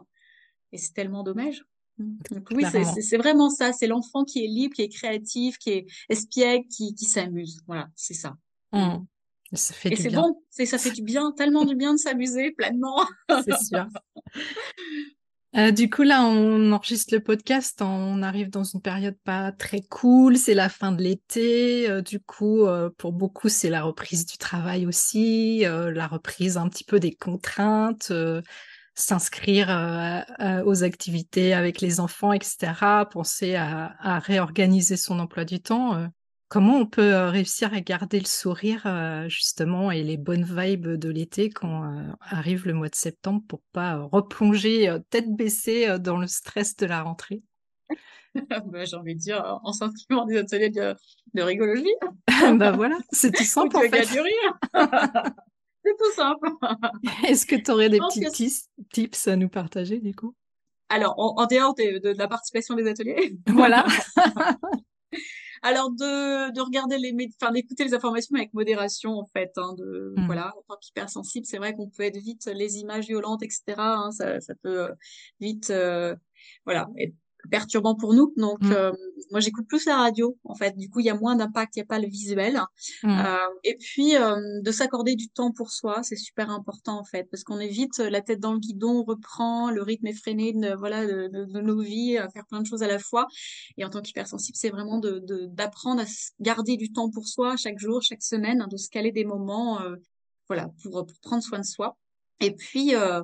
Et c'est tellement dommage. Donc oui, c'est vraiment ça. C'est l'enfant qui est libre, qui est créatif, qui est espiègle, qui, qui s'amuse. Voilà, c'est ça. Mmh. Ça fait et c'est bon, ça fait du bien, tellement du bien de s'amuser pleinement. c'est sûr. Euh, du coup, là, on enregistre le podcast, on arrive dans une période pas très cool, c'est la fin de l'été, euh, du coup, euh, pour beaucoup, c'est la reprise du travail aussi, la reprise un petit peu des contraintes, s'inscrire aux activités avec les enfants, etc., penser à, à réorganiser son emploi du temps. Comment on peut réussir à garder le sourire justement et les bonnes vibes de l'été quand arrive le mois de septembre pour pas replonger tête baissée dans le stress de la rentrée? Bah, J'ai envie de dire en s'inscrivant des ateliers de, de rigologie. bah voilà, c'est tout simple en fait. du rire. c'est tout simple. Est-ce que tu aurais des petits tips, tips à nous partager du coup? Alors, en, en dehors de, de, de la participation des ateliers? Voilà. Alors de, de regarder les, enfin d'écouter les informations avec modération en fait. Hein, de Mmh. voilà, en tant qu'hypersensible, c'est vrai qu'on peut être vite les images violentes, etc. Hein, ça, ça peut euh, vite, euh, voilà, être perturbant pour nous. Donc, Mmh. euh, moi, j'écoute plus la radio, en fait. Du coup, il y a moins d'impact, il n'y a pas le visuel. Mmh. Euh, et puis, euh, de s'accorder du temps pour soi, c'est super important, en fait, parce qu'on évite la tête dans le guidon, on reprend, le rythme effréné de, voilà, de, de, de nos vies, à faire plein de choses à la fois. Et en tant qu'hypersensible, c'est vraiment de, d'apprendre à garder du temps pour soi chaque jour, chaque semaine, hein, de se caler des moments, euh, voilà, pour, pour prendre soin de soi. Et puis, euh,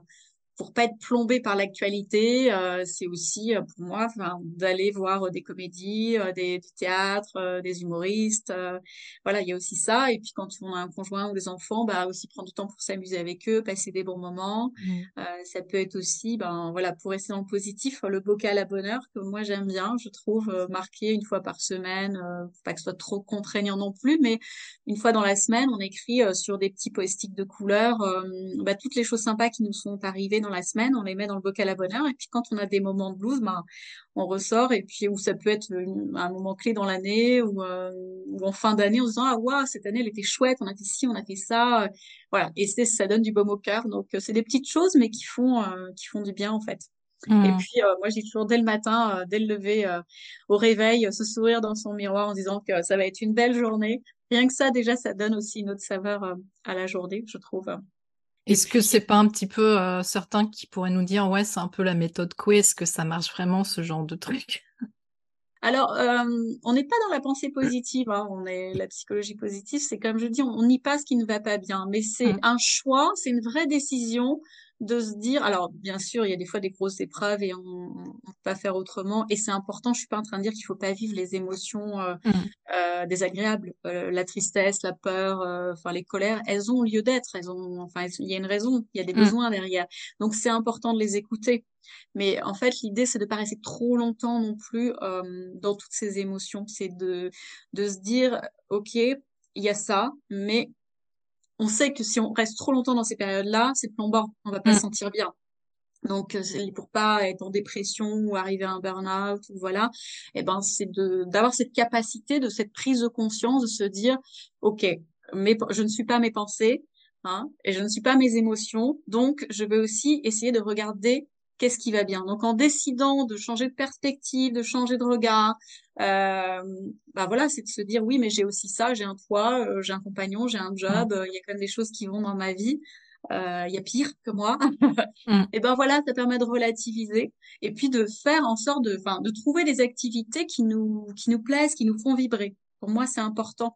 pour pas être plombé par l'actualité, euh, c'est aussi euh, pour moi d'aller voir euh, des comédies, euh, des, du théâtre, euh, des humoristes. voilà, il y a aussi ça. Et puis quand on a un conjoint ou des enfants, bah aussi prendre du temps pour s'amuser avec eux, passer des bons moments. Mmh. ça peut être aussi, ben voilà, pour rester dans le positif, le bocal à bonheur que moi j'aime bien. Je trouve marqué une fois par semaine, pas que ce soit trop contraignant non plus, mais une fois dans la semaine, on écrit sur des petits post-it de couleurs bah, toutes les choses sympas qui nous sont arrivées dans la semaine, on les met dans le bocal à bonheur. Et puis quand on a des moments de blues, ben, on ressort. Et puis où ça peut être un moment clé dans l'année ou, euh, ou en fin d'année en se disant ah waouh cette année elle était chouette, on a fait ci, on a fait ça. Voilà. Et ça donne du baume au cœur. Donc c'est des petites choses mais qui font euh, qui font du bien en fait. Et mmh. puis, euh, moi, j'ai toujours dès le matin, dès le lever au réveil, ce sourire dans son miroir en disant que ça va être une belle journée. Rien que ça, déjà, ça donne aussi une autre saveur à la journée, je trouve. Est-ce que c'est pas un petit peu euh, certains qui pourraient nous dire ouais c'est un peu la méthode Coué, est-ce que ça marche vraiment ce genre de truc? Alors euh, on n'est pas dans la pensée positive, hein. on est la psychologie positive, c'est comme je dis on n'y passe ce qui ne va pas bien, mais c'est mmh. un choix, c'est une vraie décision de se dire, alors bien sûr, il y a des fois des grosses épreuves et on ne peut pas faire autrement. Et c'est important, je suis pas en train de dire qu'il faut pas vivre les émotions euh, mmh. euh, désagréables, euh, la tristesse, la peur, euh, enfin les colères, elles ont lieu d'être, elles ont, enfin il y a une raison, il y a des mmh. besoins derrière. Donc c'est important de les écouter. Mais en fait, l'idée c'est de pas rester trop longtemps non plus euh, dans toutes ces émotions. C'est de de se dire, ok, il y a ça, mais on sait que si on reste trop longtemps dans ces périodes-là, c'est plombant, on va pas mm. se sentir bien. Donc, euh, pour pas être en dépression ou arriver à un burn-out ou voilà, eh ben, c'est de, d'avoir cette capacité de cette prise de conscience, de se dire, OK, mais je ne suis pas mes pensées, hein, et je ne suis pas mes émotions. Donc, je vais aussi essayer de regarder qu'est-ce qui va bien. Donc en décidant de changer de perspective, de changer de regard, euh, bah voilà, c'est de se dire oui, mais j'ai aussi ça, j'ai un toit, euh, j'ai un compagnon, j'ai un mmh. job, euh, il y a quand même des choses qui vont dans ma vie. Il y a pire que moi. Mmh. Et ben voilà, ça permet de relativiser et puis de faire en sorte de, enfin, de trouver des activités qui nous, qui nous plaisent, qui nous font vibrer. Pour moi, c'est important.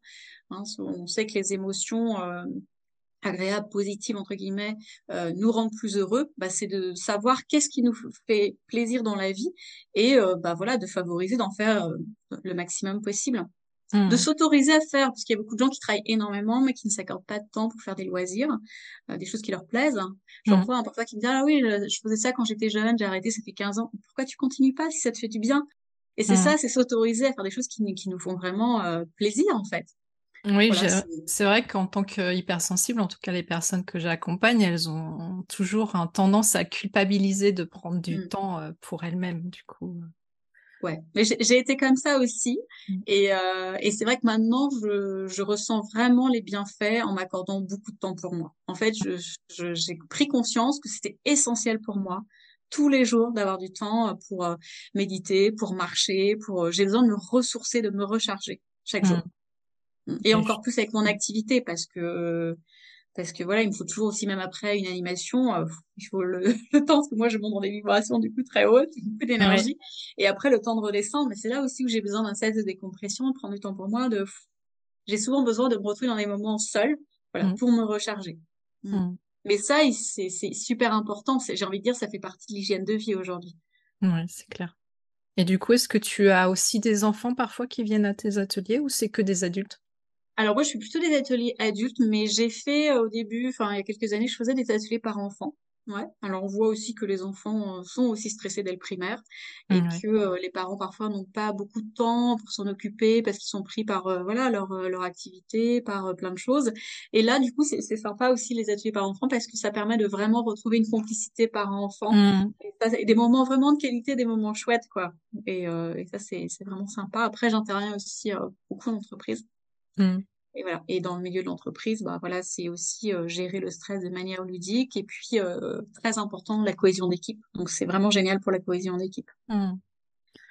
Hein, on sait que les émotions agréable, positive entre guillemets, euh, nous rendre plus heureux, bah, c'est de savoir qu'est-ce qui nous fait plaisir dans la vie et euh, bah voilà de favoriser d'en faire euh, le maximum possible, de mmh. s'autoriser à faire parce qu'il y a beaucoup de gens qui travaillent énormément mais qui ne s'accordent pas de temps pour faire des loisirs, des choses qui leur plaisent. J'en mmh. vois parfois qui me disent ah oui je faisais ça quand j'étais jeune, j'ai arrêté, ça fait 15 ans. Pourquoi tu continues pas si ça te fait du bien? Et c'est mmh. ça, c'est s'autoriser à faire des choses qui, qui nous font vraiment plaisir en fait. Oui, c'est vrai qu'en tant qu'hypersensible, en tout cas les personnes que j'accompagne, elles ont toujours un tendance à culpabiliser de prendre du mmh. temps pour elles-mêmes, du coup. Ouais, mais j'ai été comme ça aussi, mmh. et, euh, et c'est vrai que maintenant je, je, ressens vraiment les bienfaits en m'accordant beaucoup de temps pour moi. En fait, j'ai pris conscience que c'était essentiel pour moi tous les jours d'avoir du temps euh, pour méditer, pour marcher, pour j'ai besoin de me ressourcer, de me recharger chaque jour. Et encore plus avec mon activité parce que parce que voilà, il me faut toujours aussi même après une animation, euh, il faut le, temps parce que moi je monte dans des vibrations du coup très hautes, beaucoup d'énergie et après le temps de redescendre. Mais c'est là aussi où j'ai besoin d'un set de décompression, de prendre du temps pour moi. De j'ai souvent besoin de me retrouver dans des moments seuls, voilà, mmh. pour me recharger. Mmh. Mmh. Mais ça, c'est c'est super important. J'ai envie de dire, ça fait partie de l'hygiène de vie aujourd'hui. Ouais, c'est clair. Et du coup, est-ce que tu as aussi des enfants parfois qui viennent à tes ateliers ou c'est que des adultes? Alors moi, je suis plutôt des ateliers adultes, mais j'ai fait euh, au début, enfin il y a quelques années, je faisais des ateliers par enfants. Ouais. Alors on voit aussi que les enfants euh, sont aussi stressés dès le primaire et que euh, les parents parfois n'ont pas beaucoup de temps pour s'en occuper parce qu'ils sont pris par voilà leur leur activité, par plein de choses. Et là du coup c'est sympa aussi les ateliers par enfants parce que ça permet de vraiment retrouver une complicité par enfant mmh. et des moments vraiment de qualité, des moments chouettes quoi. Et, et ça c'est c'est vraiment sympa. Après j'interviens aussi beaucoup en entreprise. Mmh. Et voilà. Et dans le milieu de l'entreprise, bah voilà, c'est aussi euh, gérer le stress de manière ludique et puis euh, très important la cohésion d'équipe. Donc c'est vraiment génial pour la cohésion d'équipe. Mmh.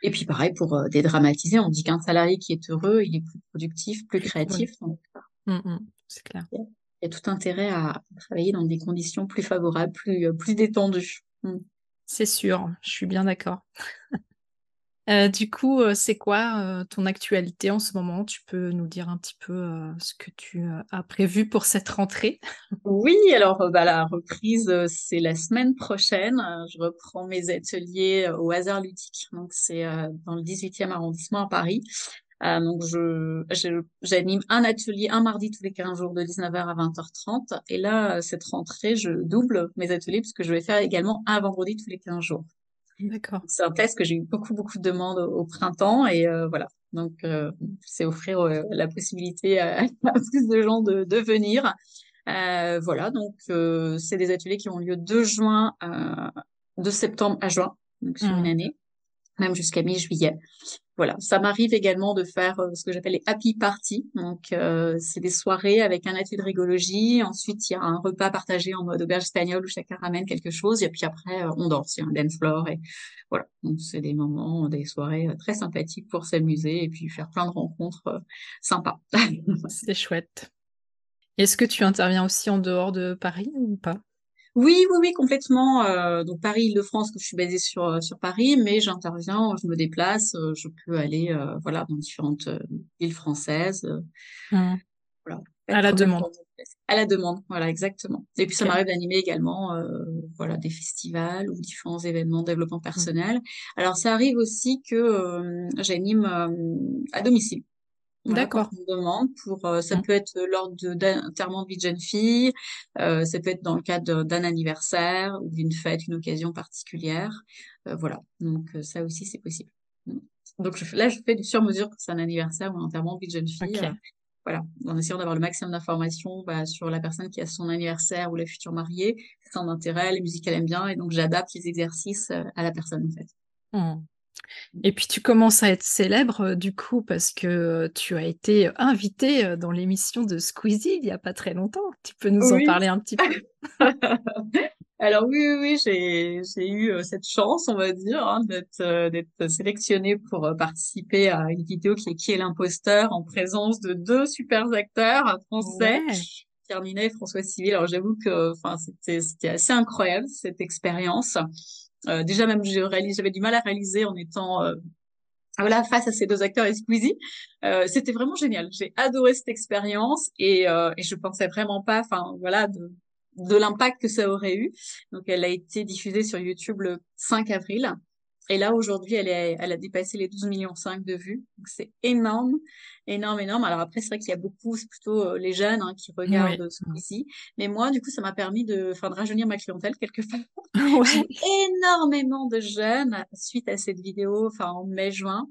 Et puis pareil, pour dédramatiser, on dit qu'un salarié qui est heureux, il est plus productif, plus créatif. Mmh, mmh, c'est clair. Il y a tout intérêt à travailler dans des conditions plus favorables, plus, plus détendues. C'est sûr, je suis bien d'accord. Euh, du coup, euh, c'est quoi euh, ton actualité en ce moment? Tu peux nous dire un petit peu ce que tu as prévu pour cette rentrée? Oui, alors bah, la reprise, c'est la semaine prochaine. Je reprends mes ateliers au hasard ludique. Donc, c'est dans le 18e arrondissement à Paris. donc, je, j'anime un atelier un mardi tous les 15 jours de 19h à 20h30. Et là, cette rentrée, je double mes ateliers puisque je vais faire également un vendredi tous les 15 jours. D'accord. C'est un test que j'ai eu beaucoup, beaucoup de demandes au, printemps et euh, voilà. Donc, euh, c'est offrir euh, la possibilité à, plus de gens de, de venir. Euh, voilà, donc c'est des ateliers qui ont lieu de juin, de septembre à juin, donc sur une mmh. année, même jusqu'à mi-juillet voilà, ça m'arrive également de faire euh, ce que j'appelle les happy parties. Donc, euh, c'est des soirées avec un atelier de rigologie. Ensuite, il y a un repas partagé en mode auberge espagnole où chacun ramène quelque chose. Et puis après, euh, on danse. Il y a un dance floor. Et voilà. Donc, c'est des moments, des soirées très sympathiques pour s'amuser et puis faire plein de rencontres sympas. c'est chouette. Est-ce que tu interviens aussi en dehors de Paris ou pas? Oui, oui, oui, complètement. Euh, donc Paris-Île-de-France, que je suis basée sur euh, sur Paris, mais j'interviens, je me déplace, euh, je peux aller, voilà, dans différentes villes françaises. Mmh. Voilà. À la demande. À la demande, voilà, exactement. Et puis ça m'arrive d'animer également, voilà, des festivals ou différents événements de développement mmh. personnel. Alors ça arrive aussi que j'anime à domicile. D'accord. demande pour, euh, ça mmh. peut être lors d'enterrement de vie de jeune fille, euh, ça peut être dans le cadre d'un anniversaire ou d'une fête, une occasion particulière. Euh, voilà. Donc euh, ça aussi c'est possible. Mmh. Donc je, là je fais du sur-mesure quand c'est un anniversaire ou un enterrement de vie de jeune fille. Euh, voilà, en essayant d'avoir le maximum d'informations bah, sur la personne qui a son anniversaire ou la future mariée, son intérêt, les musiques qu'elle aime bien, et donc j'adapte les exercices à la personne en fait. Mmh. Et puis tu commences à être célèbre euh, du coup parce que euh, tu as été invité euh, dans l'émission de Squeezie il n'y a pas très longtemps. Tu peux nous en parler un petit peu? Alors oui, oui, oui j'ai eu cette chance, on va dire, hein, d'être sélectionnée pour participer à une vidéo qui est Qui est l'imposteur en présence de deux super acteurs français. Pierre Ninet et François Civil. Alors j'avoue que enfin c'était assez incroyable cette expérience. Euh, déjà même j'avais du mal à réaliser en étant euh, voilà face à ces deux acteurs et Euh, c'était vraiment génial. J'ai adoré cette expérience et, euh, et je pensais vraiment pas, enfin voilà, de, de l'impact que ça aurait eu. Donc elle a été diffusée sur YouTube le 5 avril. Et là, aujourd'hui, elle, est, elle a dépassé les 12 millions 5 de vues. Donc, c'est énorme, énorme, énorme. Alors après, c'est vrai qu'il y a beaucoup, c'est plutôt euh, les jeunes hein, qui regardent ce ici. Mais moi, du coup, ça m'a permis de, enfin, de rajeunir ma clientèle quelque part. Ouais. énormément de jeunes suite à cette vidéo, enfin, en mai-juin.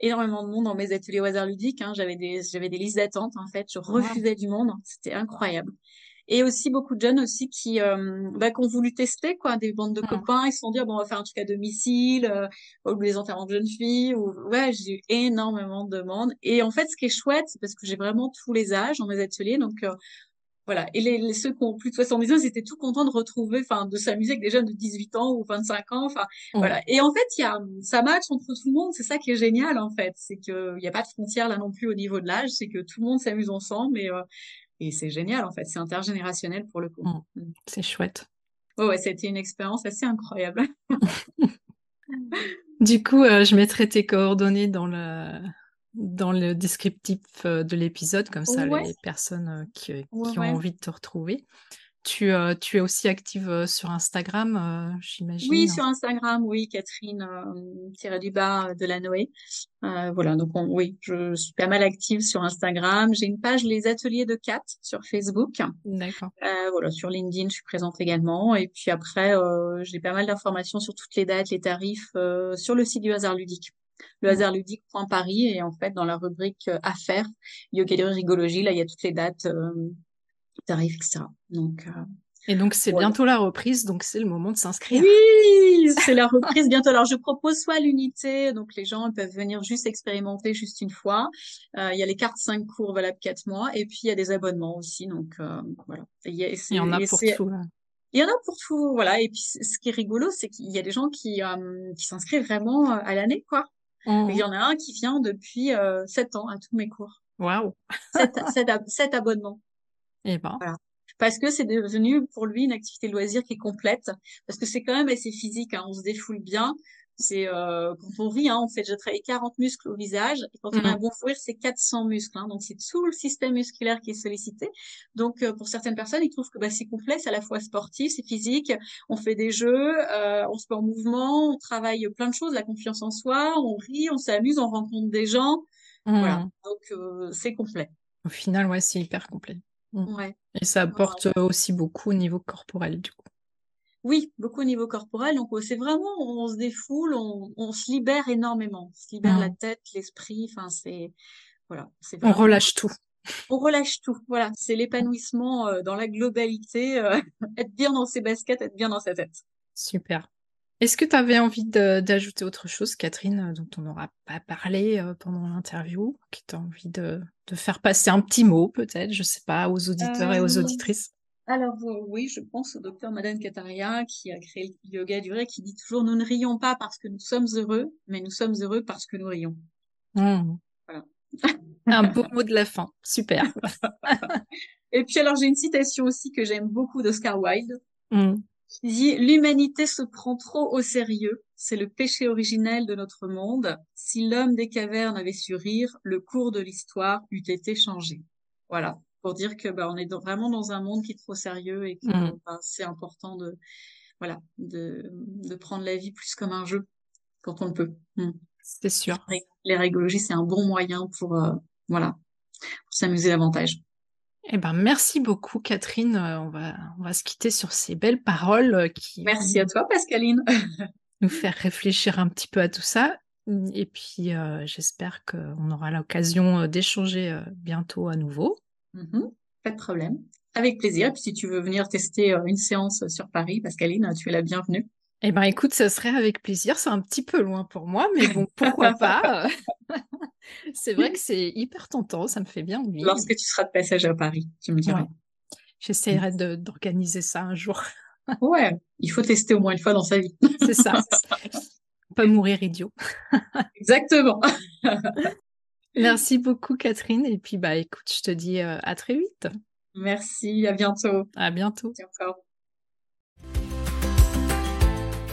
Énormément de monde dans mes ateliers au hasard ludique. Hein. J'avais des, j'avais des listes d'attente, en fait. Je refusais du monde. C'était incroyable et aussi beaucoup de jeunes aussi qui euh, bah, qui ont voulu tester quoi des bandes de mmh. copains. Ils se sont dit ah, bon on va faire un truc à domicile euh, ou les enterrements de jeunes filles ou ouais j'ai eu énormément de demandes. Et en fait ce qui est chouette c'est parce que j'ai vraiment tous les âges dans mes ateliers donc euh, voilà. Et les, ceux qui ont plus de 70 ans ils étaient tout contents de retrouver enfin de s'amuser avec des jeunes de 18 ans ou 25 ans enfin voilà. Et en fait il y a ça match entre tout le monde c'est ça qui est génial en fait. C'est que il y a pas de frontière là non plus au niveau de l'âge. C'est que tout le monde s'amuse ensemble et euh, et c'est génial, en fait. C'est intergénérationnel pour le coup. Mmh. Mmh. C'est chouette. Oh, ouais, c'était une expérience assez incroyable. du coup, euh, je mettrai tes coordonnées dans le, dans le descriptif euh, de l'épisode, comme ça les personnes euh, qui, qui ont envie de te retrouver. Tu, euh, tu es aussi active euh, sur Instagram, euh, j'imagine? Oui, sur Instagram, oui, Catherine tiré du bas de la Noé. voilà, donc oui, je suis pas mal active sur Instagram. J'ai une page Les Ateliers de Cat sur Facebook. D'accord. voilà, sur LinkedIn, je suis présente également. Et puis après, j'ai pas mal d'informations sur toutes les dates, les tarifs sur le site du hasard ludique le mmh. hasard ludique.paris et en fait dans la rubrique affaires, yoga rigologie, là il y a toutes les dates tarifs, etc. Donc, euh, et donc c'est bientôt la reprise, donc c'est le moment de s'inscrire. Oui, c'est la reprise bientôt. Alors je propose soit l'unité, donc les gens peuvent venir juste expérimenter juste une fois. Euh, il y a les cartes 5 cours valables 4 mois, et puis il y a des abonnements aussi, donc euh, voilà. il y, en a pour tout. Il y en a pour tout, voilà. Et puis ce qui est rigolo, c'est qu'il y a des gens qui, qui s'inscrivent vraiment à l'année, quoi. Mmh. Il y en a un qui vient depuis euh, 7 ans à tous mes cours. Waouh 7, abonnements. Et eh ben. Voilà. Parce que c'est devenu pour lui une activité de loisir qui est complète. Parce que c'est quand même assez physique, hein. on se défoule bien. C'est euh, quand on rit, hein, on fait déjà travailler 40 muscles au visage, et quand on a un mmh. bon fou rire, c'est 400 muscles. Hein, donc c'est tout le système musculaire qui est sollicité. Donc euh, pour certaines personnes, ils trouvent que bah, c'est complet, c'est à la fois sportif, c'est physique. On fait des jeux, euh, on se met en mouvement, on travaille plein de choses, la confiance en soi, on rit, on s'amuse, on rencontre des gens. Voilà, mmh. donc euh, c'est complet. Au final, ouais, c'est hyper complet. Mmh. Ouais. Et ça apporte aussi beaucoup au niveau corporel, du coup. Oui, beaucoup au niveau corporel. Donc, c'est vraiment, on se défoule, on, on, se libère énormément. On se libère la mmh. tête, l'esprit. Enfin, c'est, voilà. On relâche tout. On relâche tout. Voilà. C'est l'épanouissement euh, dans la globalité. Euh, être bien dans ses baskets, être bien dans sa tête. Super. Est-ce que tu avais envie d'ajouter autre chose, Catherine, euh, dont on n'aura pas parlé pendant l'interview, qui t'a envie de, de, faire passer un petit mot, peut-être, je sais pas, aux auditeurs et aux auditrices? alors oui, je pense au docteur Madan Kataria qui a créé le yoga duré, qui dit toujours nous ne rions pas parce que nous sommes heureux, mais nous sommes heureux parce que nous rions. Mmh. Voilà. Un beau mot de la fin, super. Et puis alors j'ai une citation aussi que j'aime beaucoup d'Oscar Wilde. Mmh. Dit l'humanité se prend trop au sérieux, c'est le péché originel de notre monde. Si l'homme des cavernes avait su rire, le cours de l'histoire eût été changé. Voilà pour dire que bah, on est vraiment dans un monde qui est trop sérieux et que mmh. bah, c'est important de voilà de, de, prendre la vie plus comme un jeu quand on le peut. Mmh. C'est sûr. Les régologies, c'est un bon moyen pour euh, voilà pour s'amuser davantage. Eh ben, merci beaucoup, Catherine. Euh, on va, on va se quitter sur ces belles paroles euh, qui. Merci à toi, Pascaline. nous faire réfléchir un petit peu à tout ça. Et puis, j'espère qu'on aura l'occasion d'échanger bientôt à nouveau. Mmh pas de problème. Avec plaisir. Et puis si tu veux venir tester euh, une séance sur Paris, Pascaline, tu es la bienvenue. Eh ben écoute, ça serait avec plaisir. C'est un petit peu loin pour moi, mais bon, pourquoi pas? C'est vrai que c'est hyper tentant, ça me fait bien envie. Lorsque tu seras de passage à Paris, tu me diras. J'essaierai d'organiser ça un jour. ouais, il faut tester au moins une fois dans sa vie. c'est ça. Pas mourir idiot. Exactement. Merci beaucoup, Catherine. Et puis, bah, écoute, je te dis euh, à très vite. Merci, à bientôt. À bientôt.